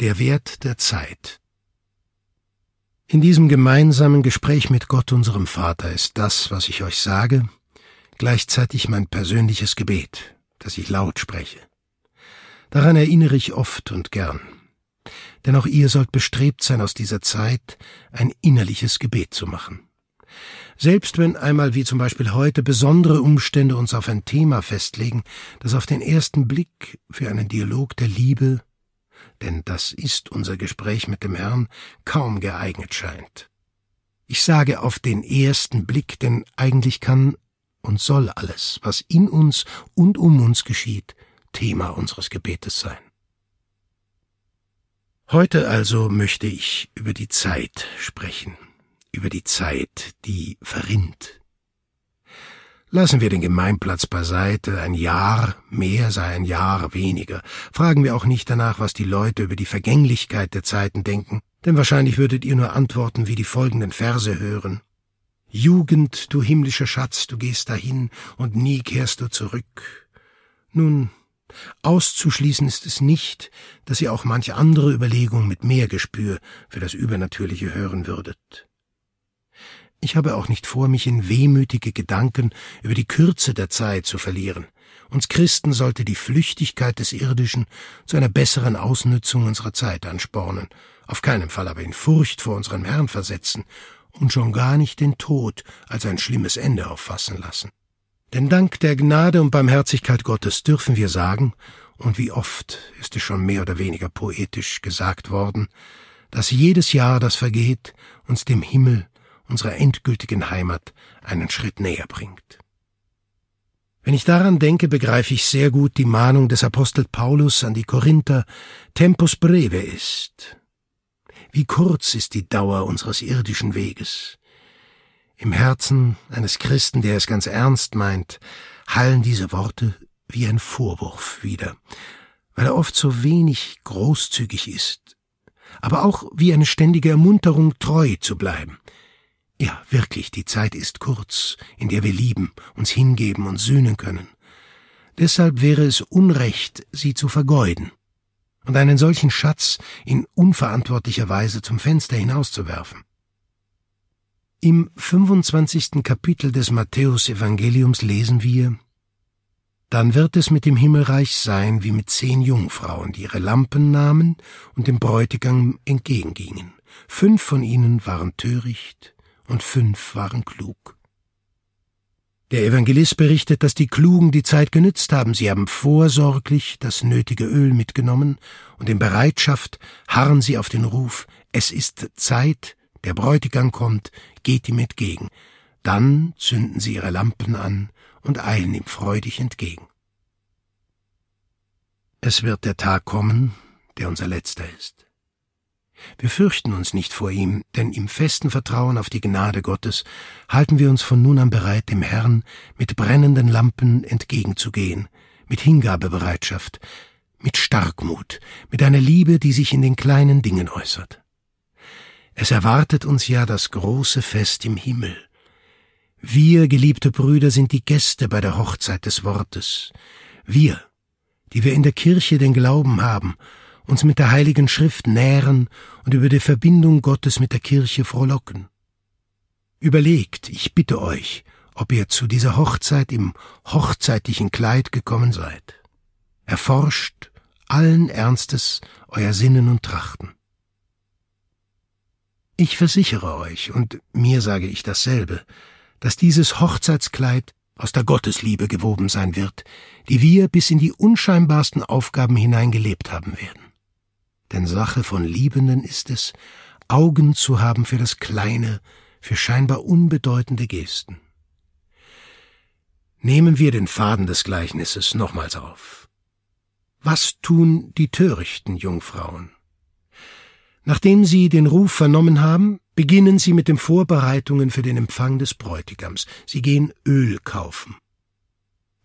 Der Wert der Zeit. In diesem gemeinsamen Gespräch mit Gott, unserem Vater, ist das, was ich euch sage, gleichzeitig mein persönliches Gebet, das ich laut spreche. Daran erinnere ich oft und gern. Denn auch ihr sollt bestrebt sein, aus dieser Zeit ein innerliches Gebet zu machen. Selbst wenn einmal wie zum Beispiel heute besondere Umstände uns auf ein Thema festlegen, das auf den ersten Blick für einen Dialog der Liebe denn das ist unser Gespräch mit dem Herrn, kaum geeignet scheint. Ich sage auf den ersten Blick, denn eigentlich kann und soll alles, was in uns und um uns geschieht, Thema unseres Gebetes sein. Heute also möchte ich über die Zeit sprechen, über die Zeit, die verrinnt, Lassen wir den Gemeinplatz beiseite, ein Jahr mehr sei ein Jahr weniger. Fragen wir auch nicht danach, was die Leute über die Vergänglichkeit der Zeiten denken, denn wahrscheinlich würdet ihr nur antworten wie die folgenden Verse hören. Jugend, du himmlischer Schatz, du gehst dahin und nie kehrst du zurück. Nun, auszuschließen ist es nicht, dass ihr auch manche andere Überlegung mit mehr Gespür für das Übernatürliche hören würdet. Ich habe auch nicht vor, mich in wehmütige Gedanken über die Kürze der Zeit zu verlieren. Uns Christen sollte die Flüchtigkeit des Irdischen zu einer besseren Ausnützung unserer Zeit anspornen, auf keinen Fall aber in Furcht vor unserem Herrn versetzen und schon gar nicht den Tod als ein schlimmes Ende auffassen lassen. Denn dank der Gnade und Barmherzigkeit Gottes dürfen wir sagen, und wie oft ist es schon mehr oder weniger poetisch gesagt worden, dass jedes Jahr, das vergeht, uns dem Himmel unserer endgültigen Heimat einen Schritt näher bringt. Wenn ich daran denke, begreife ich sehr gut die Mahnung des Apostel Paulus an die Korinther, Tempus breve ist. Wie kurz ist die Dauer unseres irdischen Weges. Im Herzen eines Christen, der es ganz ernst meint, hallen diese Worte wie ein Vorwurf wieder, weil er oft so wenig großzügig ist, aber auch wie eine ständige Ermunterung, treu zu bleiben, ja, wirklich, die Zeit ist kurz, in der wir lieben, uns hingeben und sühnen können. Deshalb wäre es Unrecht, sie zu vergeuden und einen solchen Schatz in unverantwortlicher Weise zum Fenster hinauszuwerfen. Im 25. Kapitel des Matthäus-Evangeliums lesen wir, dann wird es mit dem Himmelreich sein wie mit zehn Jungfrauen, die ihre Lampen nahmen und dem Bräutigam entgegengingen. Fünf von ihnen waren töricht, und fünf waren klug. Der Evangelist berichtet, dass die Klugen die Zeit genützt haben. Sie haben vorsorglich das nötige Öl mitgenommen und in Bereitschaft harren sie auf den Ruf, es ist Zeit, der Bräutigam kommt, geht ihm entgegen. Dann zünden sie ihre Lampen an und eilen ihm freudig entgegen. Es wird der Tag kommen, der unser letzter ist. Wir fürchten uns nicht vor ihm, denn im festen Vertrauen auf die Gnade Gottes halten wir uns von nun an bereit, dem Herrn mit brennenden Lampen entgegenzugehen, mit Hingabebereitschaft, mit Starkmut, mit einer Liebe, die sich in den kleinen Dingen äußert. Es erwartet uns ja das große Fest im Himmel. Wir, geliebte Brüder, sind die Gäste bei der Hochzeit des Wortes. Wir, die wir in der Kirche den Glauben haben uns mit der Heiligen Schrift nähren und über die Verbindung Gottes mit der Kirche frohlocken. Überlegt, ich bitte euch, ob ihr zu dieser Hochzeit im hochzeitlichen Kleid gekommen seid. Erforscht allen Ernstes euer Sinnen und Trachten. Ich versichere euch, und mir sage ich dasselbe, dass dieses Hochzeitskleid aus der Gottesliebe gewoben sein wird, die wir bis in die unscheinbarsten Aufgaben hineingelebt haben werden denn Sache von Liebenden ist es, Augen zu haben für das Kleine, für scheinbar unbedeutende Gesten. Nehmen wir den Faden des Gleichnisses nochmals auf. Was tun die törichten Jungfrauen? Nachdem sie den Ruf vernommen haben, beginnen sie mit den Vorbereitungen für den Empfang des Bräutigams. Sie gehen Öl kaufen.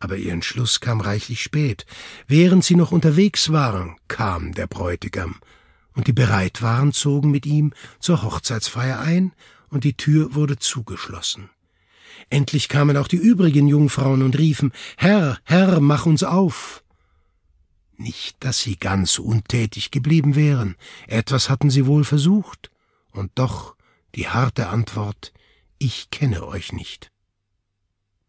Aber ihr Entschluss kam reichlich spät. Während sie noch unterwegs waren, kam der Bräutigam, und die bereit waren, zogen mit ihm zur Hochzeitsfeier ein, und die Tür wurde zugeschlossen. Endlich kamen auch die übrigen Jungfrauen und riefen Herr, Herr, mach uns auf. Nicht, dass sie ganz untätig geblieben wären, etwas hatten sie wohl versucht, und doch die harte Antwort Ich kenne euch nicht.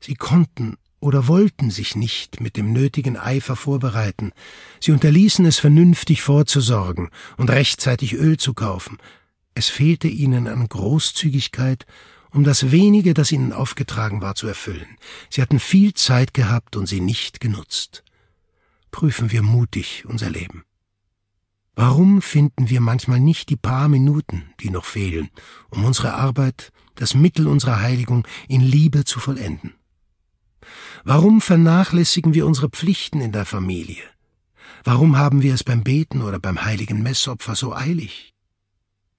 Sie konnten oder wollten sich nicht mit dem nötigen Eifer vorbereiten, sie unterließen es vernünftig vorzusorgen und rechtzeitig Öl zu kaufen, es fehlte ihnen an Großzügigkeit, um das wenige, das ihnen aufgetragen war, zu erfüllen. Sie hatten viel Zeit gehabt und sie nicht genutzt. Prüfen wir mutig unser Leben. Warum finden wir manchmal nicht die paar Minuten, die noch fehlen, um unsere Arbeit, das Mittel unserer Heiligung in Liebe zu vollenden? Warum vernachlässigen wir unsere Pflichten in der Familie? Warum haben wir es beim Beten oder beim heiligen Messopfer so eilig?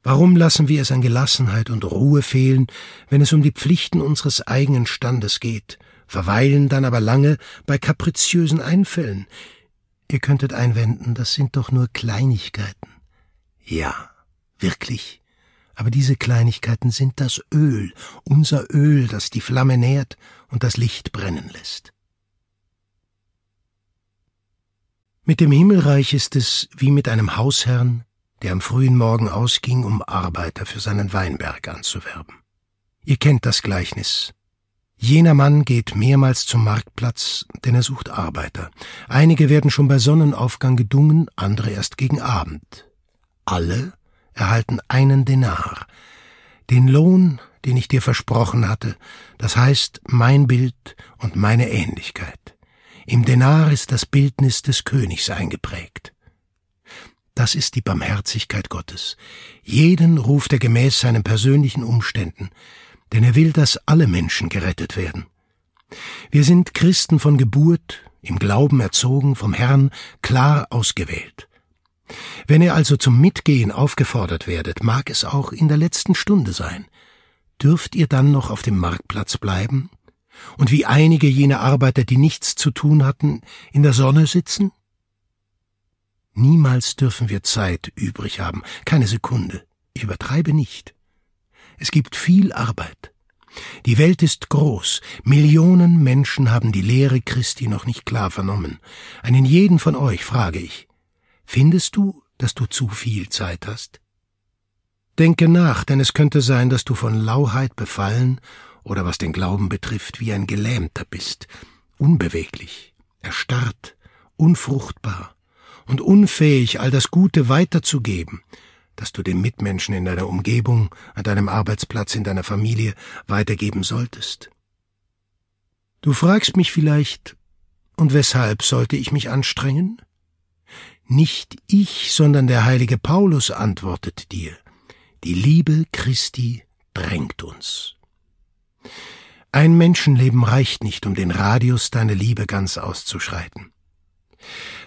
Warum lassen wir es an Gelassenheit und Ruhe fehlen, wenn es um die Pflichten unseres eigenen Standes geht, verweilen dann aber lange bei kapriziösen Einfällen? Ihr könntet einwenden, das sind doch nur Kleinigkeiten. Ja, wirklich. Aber diese Kleinigkeiten sind das Öl, unser Öl, das die Flamme nährt und das Licht brennen lässt. Mit dem Himmelreich ist es wie mit einem Hausherrn, der am frühen Morgen ausging, um Arbeiter für seinen Weinberg anzuwerben. Ihr kennt das Gleichnis. Jener Mann geht mehrmals zum Marktplatz, denn er sucht Arbeiter. Einige werden schon bei Sonnenaufgang gedungen, andere erst gegen Abend. Alle erhalten einen Denar, den Lohn, den ich dir versprochen hatte, das heißt mein Bild und meine Ähnlichkeit. Im Denar ist das Bildnis des Königs eingeprägt. Das ist die Barmherzigkeit Gottes. Jeden ruft er gemäß seinen persönlichen Umständen, denn er will, dass alle Menschen gerettet werden. Wir sind Christen von Geburt, im Glauben erzogen, vom Herrn klar ausgewählt. Wenn ihr also zum Mitgehen aufgefordert werdet, mag es auch in der letzten Stunde sein. Dürft ihr dann noch auf dem Marktplatz bleiben? Und wie einige jener Arbeiter, die nichts zu tun hatten, in der Sonne sitzen? Niemals dürfen wir Zeit übrig haben, keine Sekunde. Ich übertreibe nicht. Es gibt viel Arbeit. Die Welt ist groß, Millionen Menschen haben die Lehre Christi noch nicht klar vernommen. Einen jeden von euch frage ich, findest du, dass du zu viel Zeit hast? Denke nach, denn es könnte sein, dass du von Lauheit befallen oder was den Glauben betrifft, wie ein Gelähmter bist, unbeweglich, erstarrt, unfruchtbar, und unfähig, all das Gute weiterzugeben, das du den Mitmenschen in deiner Umgebung, an deinem Arbeitsplatz, in deiner Familie weitergeben solltest. Du fragst mich vielleicht, und weshalb sollte ich mich anstrengen? Nicht ich, sondern der heilige Paulus antwortet dir. Die Liebe Christi drängt uns. Ein Menschenleben reicht nicht, um den Radius deiner Liebe ganz auszuschreiten.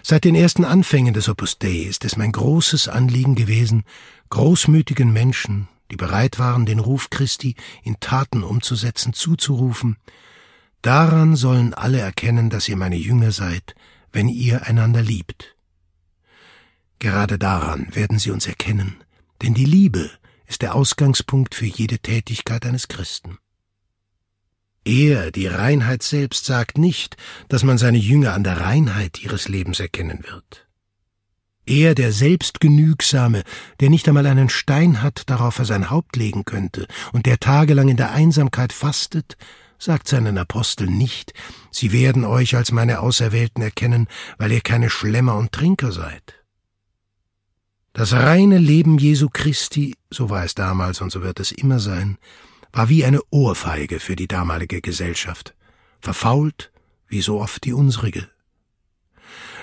Seit den ersten Anfängen des Opus Dei ist es mein großes Anliegen gewesen, großmütigen Menschen, die bereit waren, den Ruf Christi in Taten umzusetzen, zuzurufen, daran sollen alle erkennen, dass ihr meine Jünger seid, wenn ihr einander liebt. Gerade daran werden sie uns erkennen, denn die Liebe ist der Ausgangspunkt für jede Tätigkeit eines Christen. Er, die Reinheit selbst, sagt nicht, dass man seine Jünger an der Reinheit ihres Lebens erkennen wird. Er, der Selbstgenügsame, der nicht einmal einen Stein hat, darauf er sein Haupt legen könnte, und der tagelang in der Einsamkeit fastet, sagt seinen Aposteln nicht, sie werden euch als meine Auserwählten erkennen, weil ihr keine Schlemmer und Trinker seid. Das reine Leben Jesu Christi, so war es damals und so wird es immer sein, war wie eine Ohrfeige für die damalige Gesellschaft, verfault wie so oft die unsrige.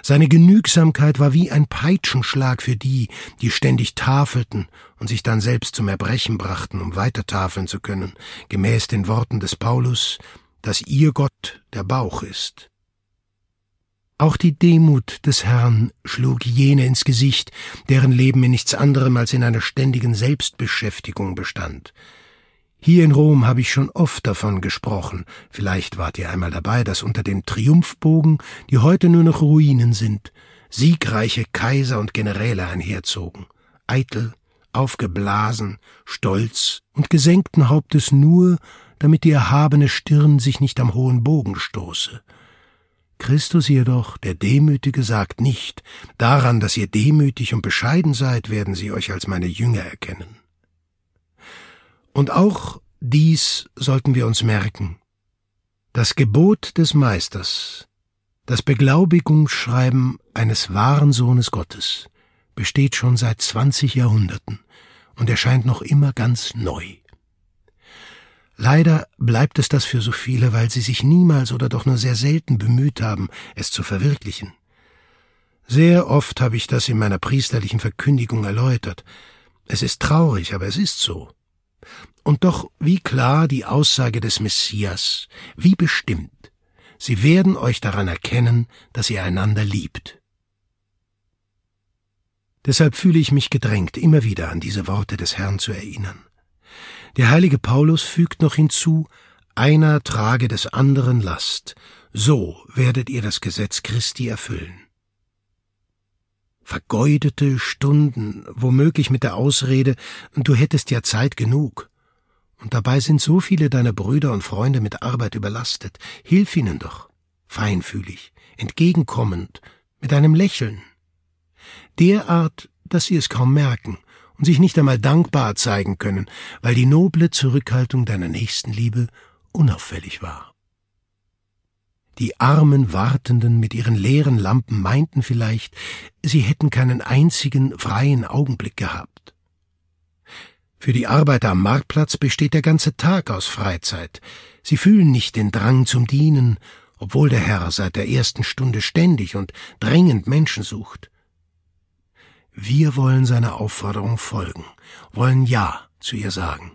Seine Genügsamkeit war wie ein Peitschenschlag für die, die ständig tafelten und sich dann selbst zum Erbrechen brachten, um weiter tafeln zu können, gemäß den Worten des Paulus, dass ihr Gott der Bauch ist. Auch die Demut des Herrn schlug jene ins Gesicht, deren Leben in nichts anderem als in einer ständigen Selbstbeschäftigung bestand, hier in Rom habe ich schon oft davon gesprochen, vielleicht wart ihr einmal dabei, dass unter den Triumphbogen, die heute nur noch Ruinen sind, siegreiche Kaiser und Generäle einherzogen, eitel, aufgeblasen, stolz und gesenkten Hauptes nur, damit die erhabene Stirn sich nicht am hohen Bogen stoße. Christus jedoch, der Demütige, sagt nicht, daran, dass ihr demütig und bescheiden seid, werden sie euch als meine Jünger erkennen. Und auch dies sollten wir uns merken. Das Gebot des Meisters, das Beglaubigungsschreiben eines wahren Sohnes Gottes, besteht schon seit zwanzig Jahrhunderten und erscheint noch immer ganz neu. Leider bleibt es das für so viele, weil sie sich niemals oder doch nur sehr selten bemüht haben, es zu verwirklichen. Sehr oft habe ich das in meiner priesterlichen Verkündigung erläutert. Es ist traurig, aber es ist so. Und doch wie klar die Aussage des Messias, wie bestimmt. Sie werden euch daran erkennen, dass ihr einander liebt. Deshalb fühle ich mich gedrängt, immer wieder an diese Worte des Herrn zu erinnern. Der heilige Paulus fügt noch hinzu, einer trage des anderen Last, so werdet ihr das Gesetz Christi erfüllen. Vergeudete Stunden, womöglich mit der Ausrede, du hättest ja Zeit genug. Und dabei sind so viele deiner Brüder und Freunde mit Arbeit überlastet. Hilf ihnen doch, feinfühlig, entgegenkommend, mit einem Lächeln. Derart, dass sie es kaum merken und sich nicht einmal dankbar zeigen können, weil die noble Zurückhaltung deiner Nächstenliebe unauffällig war. Die armen Wartenden mit ihren leeren Lampen meinten vielleicht, sie hätten keinen einzigen freien Augenblick gehabt. Für die Arbeiter am Marktplatz besteht der ganze Tag aus Freizeit. Sie fühlen nicht den Drang zum Dienen, obwohl der Herr seit der ersten Stunde ständig und drängend Menschen sucht. Wir wollen seiner Aufforderung folgen, wollen Ja zu ihr sagen.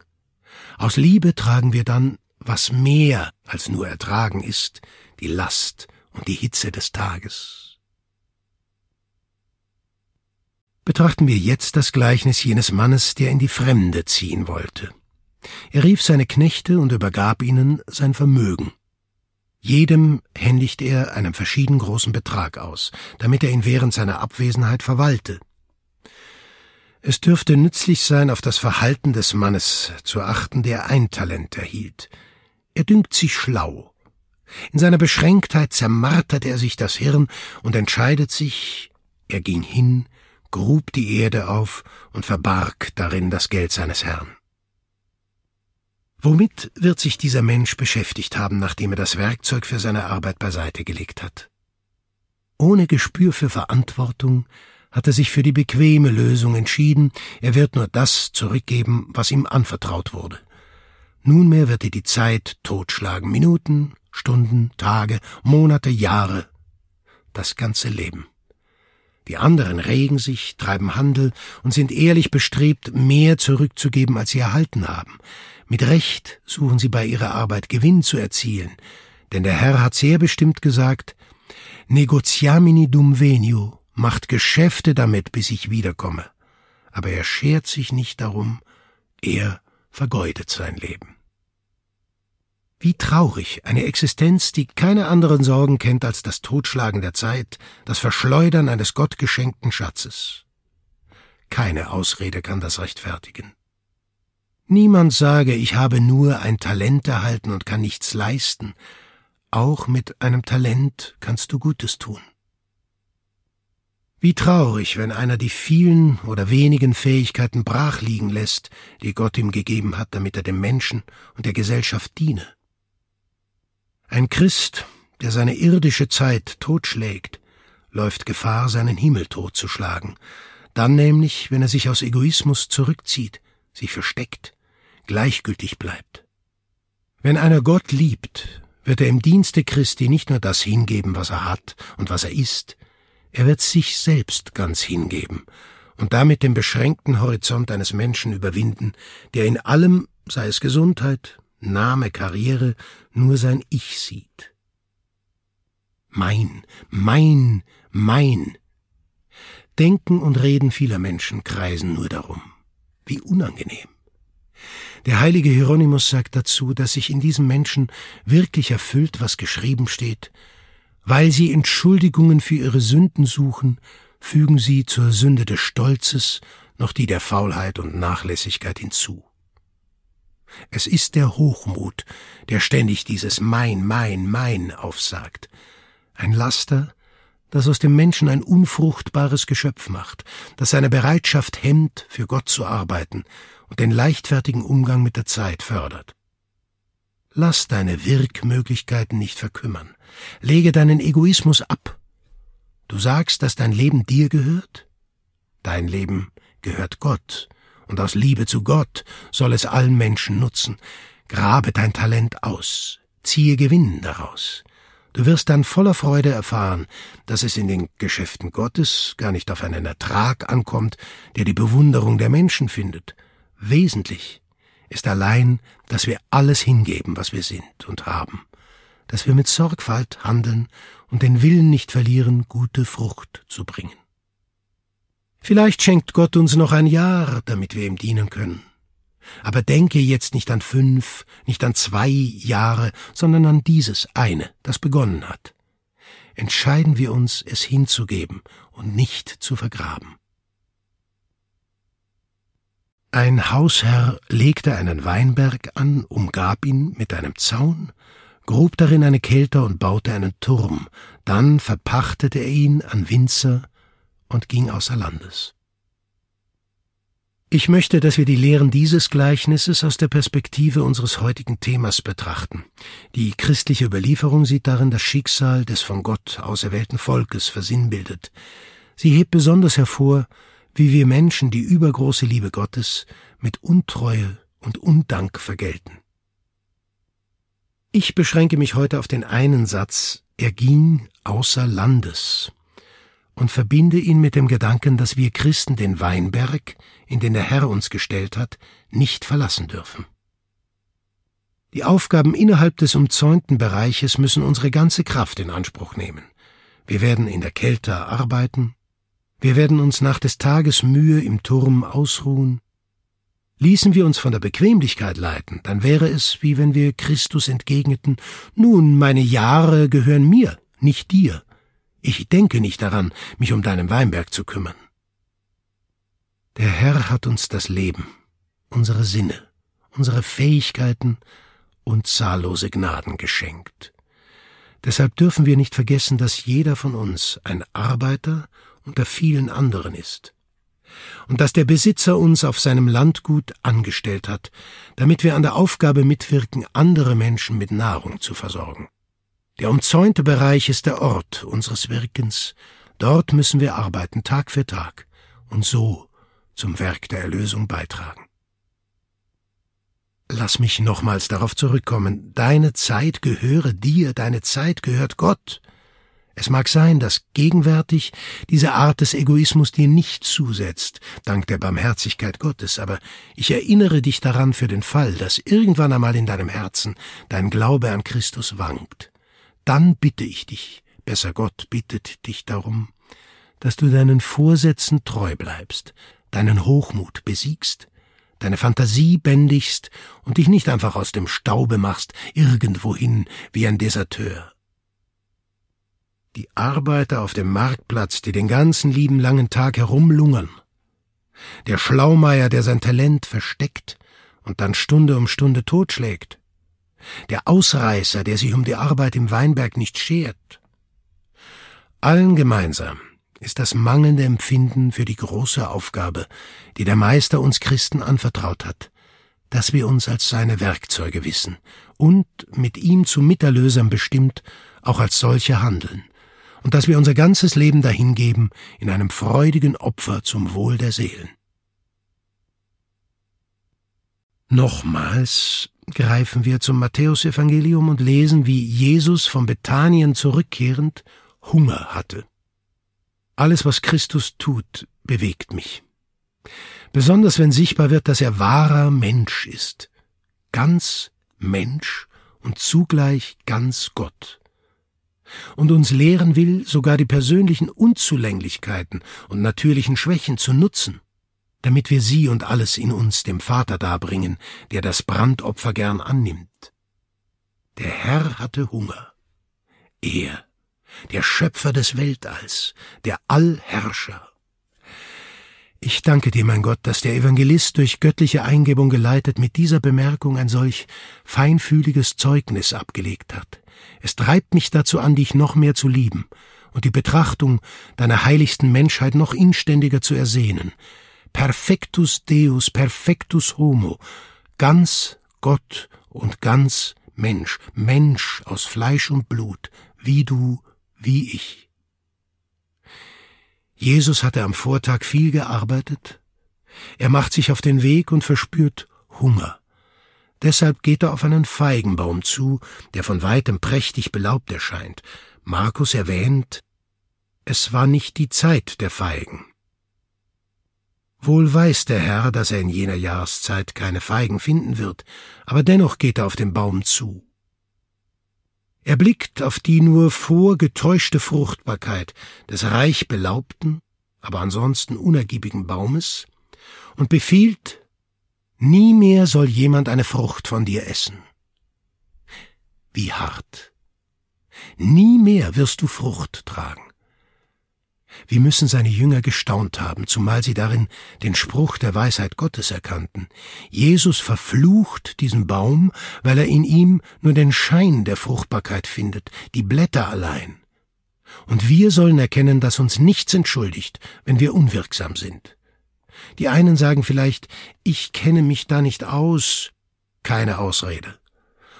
Aus Liebe tragen wir dann, was mehr als nur ertragen ist, die Last und die Hitze des Tages. Betrachten wir jetzt das Gleichnis jenes Mannes, der in die Fremde ziehen wollte. Er rief seine Knechte und übergab ihnen sein Vermögen. Jedem händigt er einen verschieden großen Betrag aus, damit er ihn während seiner Abwesenheit verwalte. Es dürfte nützlich sein, auf das Verhalten des Mannes zu achten, der ein Talent erhielt. Er dünkt sich schlau. In seiner Beschränktheit zermartert er sich das Hirn und entscheidet sich, er ging hin, grub die Erde auf und verbarg darin das Geld seines Herrn. Womit wird sich dieser Mensch beschäftigt haben, nachdem er das Werkzeug für seine Arbeit beiseite gelegt hat? Ohne Gespür für Verantwortung hat er sich für die bequeme Lösung entschieden, er wird nur das zurückgeben, was ihm anvertraut wurde. Nunmehr wird er die Zeit totschlagen, Minuten, Stunden, Tage, Monate, Jahre, das ganze Leben. Die anderen regen sich, treiben Handel und sind ehrlich bestrebt, mehr zurückzugeben, als sie erhalten haben. Mit Recht suchen sie bei ihrer Arbeit Gewinn zu erzielen, denn der Herr hat sehr bestimmt gesagt, Negotiamini dum venio, macht Geschäfte damit, bis ich wiederkomme. Aber er schert sich nicht darum, er vergeudet sein Leben. Wie traurig eine Existenz, die keine anderen Sorgen kennt als das Totschlagen der Zeit, das Verschleudern eines gottgeschenkten Schatzes. Keine Ausrede kann das rechtfertigen. Niemand sage, ich habe nur ein Talent erhalten und kann nichts leisten. Auch mit einem Talent kannst du Gutes tun. Wie traurig, wenn einer die vielen oder wenigen Fähigkeiten brach liegen lässt, die Gott ihm gegeben hat, damit er dem Menschen und der Gesellschaft diene. Ein Christ, der seine irdische Zeit totschlägt, läuft Gefahr, seinen Himmel totzuschlagen, dann nämlich, wenn er sich aus Egoismus zurückzieht, sich versteckt, gleichgültig bleibt. Wenn einer Gott liebt, wird er im Dienste Christi nicht nur das hingeben, was er hat und was er ist, er wird sich selbst ganz hingeben und damit den beschränkten Horizont eines Menschen überwinden, der in allem, sei es Gesundheit, Name, Karriere, nur sein Ich sieht. Mein, mein, mein. Denken und Reden vieler Menschen kreisen nur darum. Wie unangenehm. Der heilige Hieronymus sagt dazu, dass sich in diesem Menschen wirklich erfüllt, was geschrieben steht, weil sie Entschuldigungen für ihre Sünden suchen, fügen sie zur Sünde des Stolzes noch die der Faulheit und Nachlässigkeit hinzu. Es ist der Hochmut, der ständig dieses Mein, Mein, Mein aufsagt, Ein Laster, das aus dem Menschen ein unfruchtbares Geschöpf macht, das seine Bereitschaft hemmt, für Gott zu arbeiten und den leichtfertigen Umgang mit der Zeit fördert. Lass deine Wirkmöglichkeiten nicht verkümmern. Lege deinen Egoismus ab. Du sagst, dass dein Leben dir gehört? Dein Leben gehört Gott, und aus Liebe zu Gott soll es allen Menschen nutzen. Grabe dein Talent aus, ziehe Gewinn daraus. Du wirst dann voller Freude erfahren, dass es in den Geschäften Gottes gar nicht auf einen Ertrag ankommt, der die Bewunderung der Menschen findet. Wesentlich ist allein, dass wir alles hingeben, was wir sind und haben, dass wir mit Sorgfalt handeln und den Willen nicht verlieren, gute Frucht zu bringen. Vielleicht schenkt Gott uns noch ein Jahr, damit wir ihm dienen können. Aber denke jetzt nicht an fünf, nicht an zwei Jahre, sondern an dieses eine, das begonnen hat. Entscheiden wir uns, es hinzugeben und nicht zu vergraben. Ein Hausherr legte einen Weinberg an, umgab ihn mit einem Zaun, grub darin eine Kelter und baute einen Turm, dann verpachtete er ihn an Winzer und ging außer Landes. Ich möchte, dass wir die Lehren dieses Gleichnisses aus der Perspektive unseres heutigen Themas betrachten. Die christliche Überlieferung sieht darin das Schicksal des von Gott auserwählten Volkes versinnbildet. Sie hebt besonders hervor, wie wir Menschen die übergroße Liebe Gottes mit Untreue und Undank vergelten. Ich beschränke mich heute auf den einen Satz, er ging außer Landes und verbinde ihn mit dem Gedanken, dass wir Christen den Weinberg, in den der Herr uns gestellt hat, nicht verlassen dürfen. Die Aufgaben innerhalb des umzäunten Bereiches müssen unsere ganze Kraft in Anspruch nehmen. Wir werden in der Kälte arbeiten, wir werden uns nach des Tages Mühe im Turm ausruhen. Ließen wir uns von der Bequemlichkeit leiten, dann wäre es, wie wenn wir Christus entgegneten, nun, meine Jahre gehören mir, nicht dir. Ich denke nicht daran, mich um deinen Weinberg zu kümmern. Der Herr hat uns das Leben, unsere Sinne, unsere Fähigkeiten und zahllose Gnaden geschenkt. Deshalb dürfen wir nicht vergessen, dass jeder von uns ein Arbeiter unter vielen anderen ist, und dass der Besitzer uns auf seinem Landgut angestellt hat, damit wir an der Aufgabe mitwirken, andere Menschen mit Nahrung zu versorgen. Der umzäunte Bereich ist der Ort unseres Wirkens. Dort müssen wir arbeiten, Tag für Tag, und so zum Werk der Erlösung beitragen. Lass mich nochmals darauf zurückkommen. Deine Zeit gehöre dir, deine Zeit gehört Gott. Es mag sein, dass gegenwärtig diese Art des Egoismus dir nicht zusetzt, dank der Barmherzigkeit Gottes, aber ich erinnere dich daran für den Fall, dass irgendwann einmal in deinem Herzen dein Glaube an Christus wankt dann bitte ich dich, besser Gott bittet dich darum, dass du deinen Vorsätzen treu bleibst, deinen Hochmut besiegst, deine Fantasie bändigst und dich nicht einfach aus dem Staube machst, irgendwohin wie ein Deserteur. Die Arbeiter auf dem Marktplatz, die den ganzen lieben langen Tag herumlungern, der Schlaumeier, der sein Talent versteckt und dann Stunde um Stunde totschlägt, der Ausreißer, der sich um die Arbeit im Weinberg nicht schert. Allen gemeinsam ist das mangelnde Empfinden für die große Aufgabe, die der Meister uns Christen anvertraut hat, dass wir uns als seine Werkzeuge wissen und mit ihm zu Miterlösern bestimmt auch als solche handeln, und dass wir unser ganzes Leben dahingeben in einem freudigen Opfer zum Wohl der Seelen. Nochmals greifen wir zum Matthäusevangelium und lesen, wie Jesus von Bethanien zurückkehrend Hunger hatte. Alles, was Christus tut, bewegt mich. Besonders wenn sichtbar wird, dass er wahrer Mensch ist, ganz Mensch und zugleich ganz Gott. Und uns lehren will, sogar die persönlichen Unzulänglichkeiten und natürlichen Schwächen zu nutzen damit wir sie und alles in uns dem Vater darbringen, der das Brandopfer gern annimmt. Der Herr hatte Hunger. Er, der Schöpfer des Weltalls, der Allherrscher. Ich danke dir, mein Gott, dass der Evangelist durch göttliche Eingebung geleitet mit dieser Bemerkung ein solch feinfühliges Zeugnis abgelegt hat. Es treibt mich dazu an, dich noch mehr zu lieben und die Betrachtung deiner heiligsten Menschheit noch inständiger zu ersehnen. Perfectus Deus, perfectus homo, ganz Gott und ganz Mensch, Mensch aus Fleisch und Blut, wie du, wie ich. Jesus hatte am Vortag viel gearbeitet. Er macht sich auf den Weg und verspürt Hunger. Deshalb geht er auf einen Feigenbaum zu, der von weitem prächtig belaubt erscheint. Markus erwähnt, es war nicht die Zeit der Feigen. Wohl weiß der Herr, dass er in jener Jahreszeit keine Feigen finden wird, aber dennoch geht er auf den Baum zu. Er blickt auf die nur vorgetäuschte Fruchtbarkeit des reich belaubten, aber ansonsten unergiebigen Baumes und befiehlt, nie mehr soll jemand eine Frucht von dir essen. Wie hart. Nie mehr wirst du Frucht tragen. Wie müssen seine Jünger gestaunt haben, zumal sie darin den Spruch der Weisheit Gottes erkannten. Jesus verflucht diesen Baum, weil er in ihm nur den Schein der Fruchtbarkeit findet, die Blätter allein. Und wir sollen erkennen, dass uns nichts entschuldigt, wenn wir unwirksam sind. Die einen sagen vielleicht, ich kenne mich da nicht aus, keine Ausrede.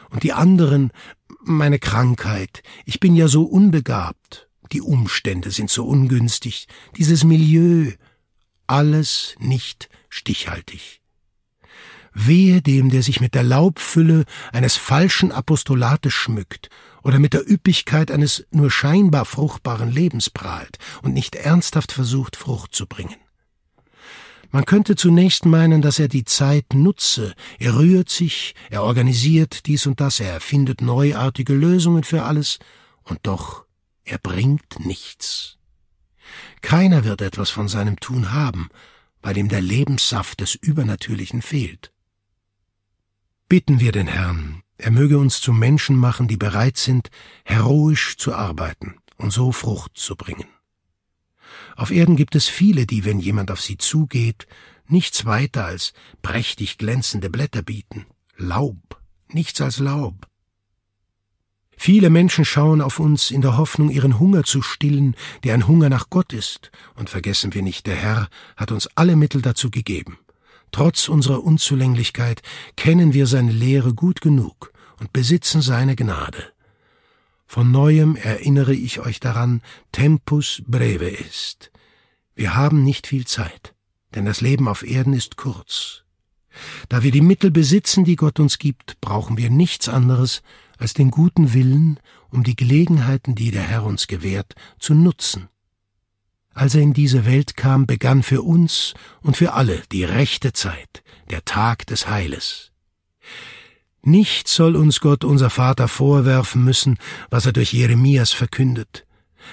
Und die anderen, meine Krankheit, ich bin ja so unbegabt, die Umstände sind so ungünstig, dieses Milieu, alles nicht stichhaltig. Wehe dem, der sich mit der Laubfülle eines falschen Apostolates schmückt oder mit der Üppigkeit eines nur scheinbar fruchtbaren Lebens prahlt und nicht ernsthaft versucht, Frucht zu bringen. Man könnte zunächst meinen, dass er die Zeit nutze, er rührt sich, er organisiert dies und das, er erfindet neuartige Lösungen für alles, und doch er bringt nichts. Keiner wird etwas von seinem Tun haben, weil ihm der Lebenssaft des Übernatürlichen fehlt. Bitten wir den Herrn, er möge uns zu Menschen machen, die bereit sind, heroisch zu arbeiten und so Frucht zu bringen. Auf Erden gibt es viele, die, wenn jemand auf sie zugeht, nichts weiter als prächtig glänzende Blätter bieten, Laub, nichts als Laub. Viele Menschen schauen auf uns in der Hoffnung, ihren Hunger zu stillen, der ein Hunger nach Gott ist, und vergessen wir nicht, der Herr hat uns alle Mittel dazu gegeben. Trotz unserer Unzulänglichkeit kennen wir seine Lehre gut genug und besitzen seine Gnade. Von neuem erinnere ich euch daran, Tempus breve ist. Wir haben nicht viel Zeit, denn das Leben auf Erden ist kurz. Da wir die Mittel besitzen, die Gott uns gibt, brauchen wir nichts anderes als den guten Willen, um die Gelegenheiten, die der Herr uns gewährt, zu nutzen. Als er in diese Welt kam, begann für uns und für alle die rechte Zeit, der Tag des Heiles. Nichts soll uns Gott unser Vater vorwerfen müssen, was er durch Jeremias verkündet.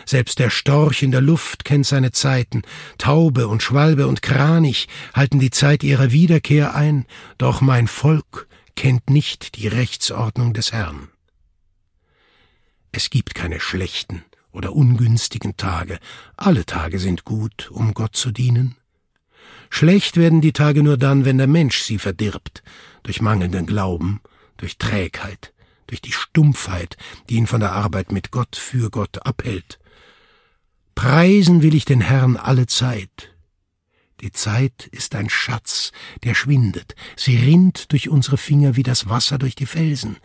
Selbst der Storch in der Luft kennt seine Zeiten, Taube und Schwalbe und Kranich halten die Zeit ihrer Wiederkehr ein, doch mein Volk kennt nicht die Rechtsordnung des Herrn. Es gibt keine schlechten oder ungünstigen Tage, alle Tage sind gut, um Gott zu dienen. Schlecht werden die Tage nur dann, wenn der Mensch sie verdirbt, durch mangelnden Glauben, durch Trägheit, durch die Stumpfheit, die ihn von der Arbeit mit Gott für Gott abhält. Preisen will ich den Herrn alle Zeit. Die Zeit ist ein Schatz, der schwindet, sie rinnt durch unsere Finger wie das Wasser durch die Felsen,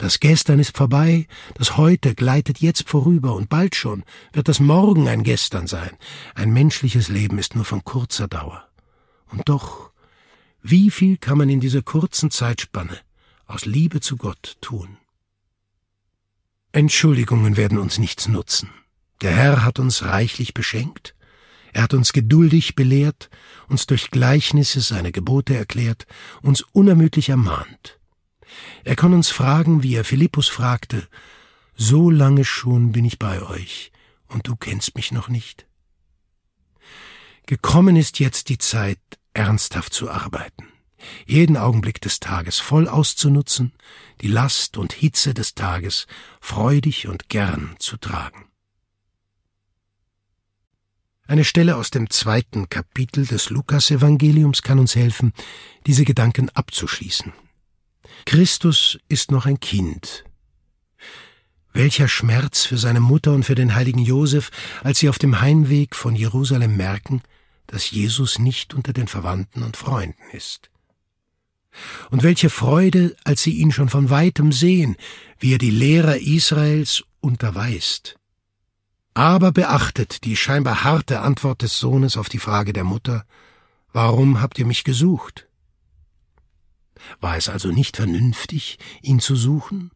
das Gestern ist vorbei, das Heute gleitet jetzt vorüber und bald schon wird das Morgen ein Gestern sein. Ein menschliches Leben ist nur von kurzer Dauer. Und doch, wie viel kann man in dieser kurzen Zeitspanne aus Liebe zu Gott tun? Entschuldigungen werden uns nichts nutzen. Der Herr hat uns reichlich beschenkt, er hat uns geduldig belehrt, uns durch Gleichnisse seine Gebote erklärt, uns unermüdlich ermahnt. Er kann uns fragen, wie er Philippus fragte, so lange schon bin ich bei euch, und du kennst mich noch nicht? Gekommen ist jetzt die Zeit, ernsthaft zu arbeiten, jeden Augenblick des Tages voll auszunutzen, die Last und Hitze des Tages freudig und gern zu tragen. Eine Stelle aus dem zweiten Kapitel des Lukasevangeliums kann uns helfen, diese Gedanken abzuschließen. Christus ist noch ein Kind. Welcher Schmerz für seine Mutter und für den heiligen Josef, als sie auf dem Heimweg von Jerusalem merken, dass Jesus nicht unter den Verwandten und Freunden ist. Und welche Freude, als sie ihn schon von weitem sehen, wie er die Lehrer Israels unterweist. Aber beachtet die scheinbar harte Antwort des Sohnes auf die Frage der Mutter, warum habt ihr mich gesucht? War es also nicht vernünftig, ihn zu suchen?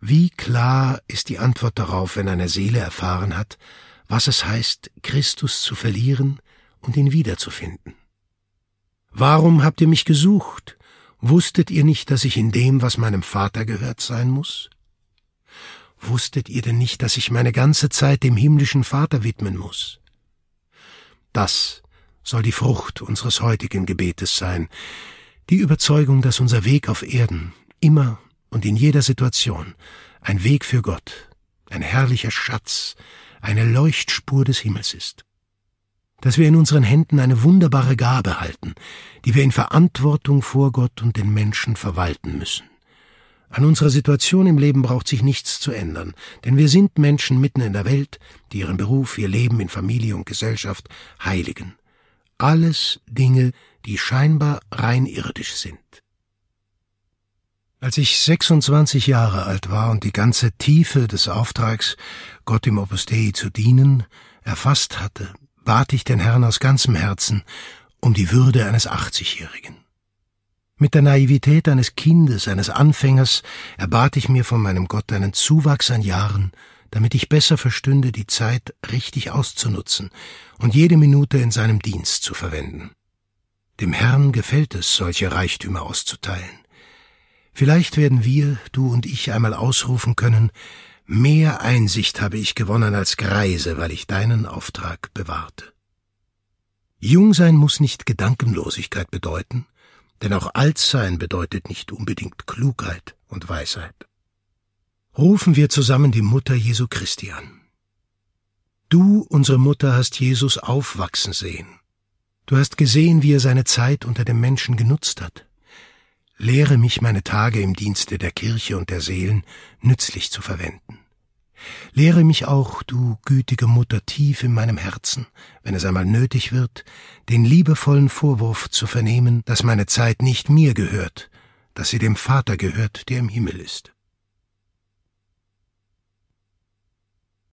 Wie klar ist die Antwort darauf, wenn eine Seele erfahren hat, was es heißt, Christus zu verlieren und ihn wiederzufinden? Warum habt ihr mich gesucht? Wusstet ihr nicht, dass ich in dem, was meinem Vater gehört, sein muss? Wusstet ihr denn nicht, dass ich meine ganze Zeit dem himmlischen Vater widmen muss? Das soll die Frucht unseres heutigen Gebetes sein, die Überzeugung, dass unser Weg auf Erden immer und in jeder Situation ein Weg für Gott, ein herrlicher Schatz, eine Leuchtspur des Himmels ist dass wir in unseren Händen eine wunderbare Gabe halten, die wir in Verantwortung vor Gott und den Menschen verwalten müssen. An unserer Situation im Leben braucht sich nichts zu ändern, denn wir sind Menschen mitten in der Welt, die ihren Beruf, ihr Leben in Familie und Gesellschaft heiligen. Alles Dinge, die scheinbar rein irdisch sind. Als ich 26 Jahre alt war und die ganze Tiefe des Auftrags, Gott im Opus Dei zu dienen, erfasst hatte, bat ich den Herrn aus ganzem Herzen um die Würde eines Achtzigjährigen. Mit der Naivität eines Kindes, eines Anfängers, erbat ich mir von meinem Gott einen Zuwachs an Jahren, damit ich besser verstünde, die Zeit richtig auszunutzen und jede Minute in seinem Dienst zu verwenden. Dem Herrn gefällt es, solche Reichtümer auszuteilen. Vielleicht werden wir, du und ich, einmal ausrufen können, Mehr Einsicht habe ich gewonnen als Greise, weil ich deinen Auftrag bewahrte. Jungsein muss nicht Gedankenlosigkeit bedeuten, denn auch Altsein bedeutet nicht unbedingt Klugheit und Weisheit. Rufen wir zusammen die Mutter Jesu Christi an. Du, unsere Mutter, hast Jesus aufwachsen sehen. Du hast gesehen, wie er seine Zeit unter dem Menschen genutzt hat. Lehre mich, meine Tage im Dienste der Kirche und der Seelen nützlich zu verwenden. Lehre mich auch, du gütige Mutter, tief in meinem Herzen, wenn es einmal nötig wird, den liebevollen Vorwurf zu vernehmen, dass meine Zeit nicht mir gehört, dass sie dem Vater gehört, der im Himmel ist.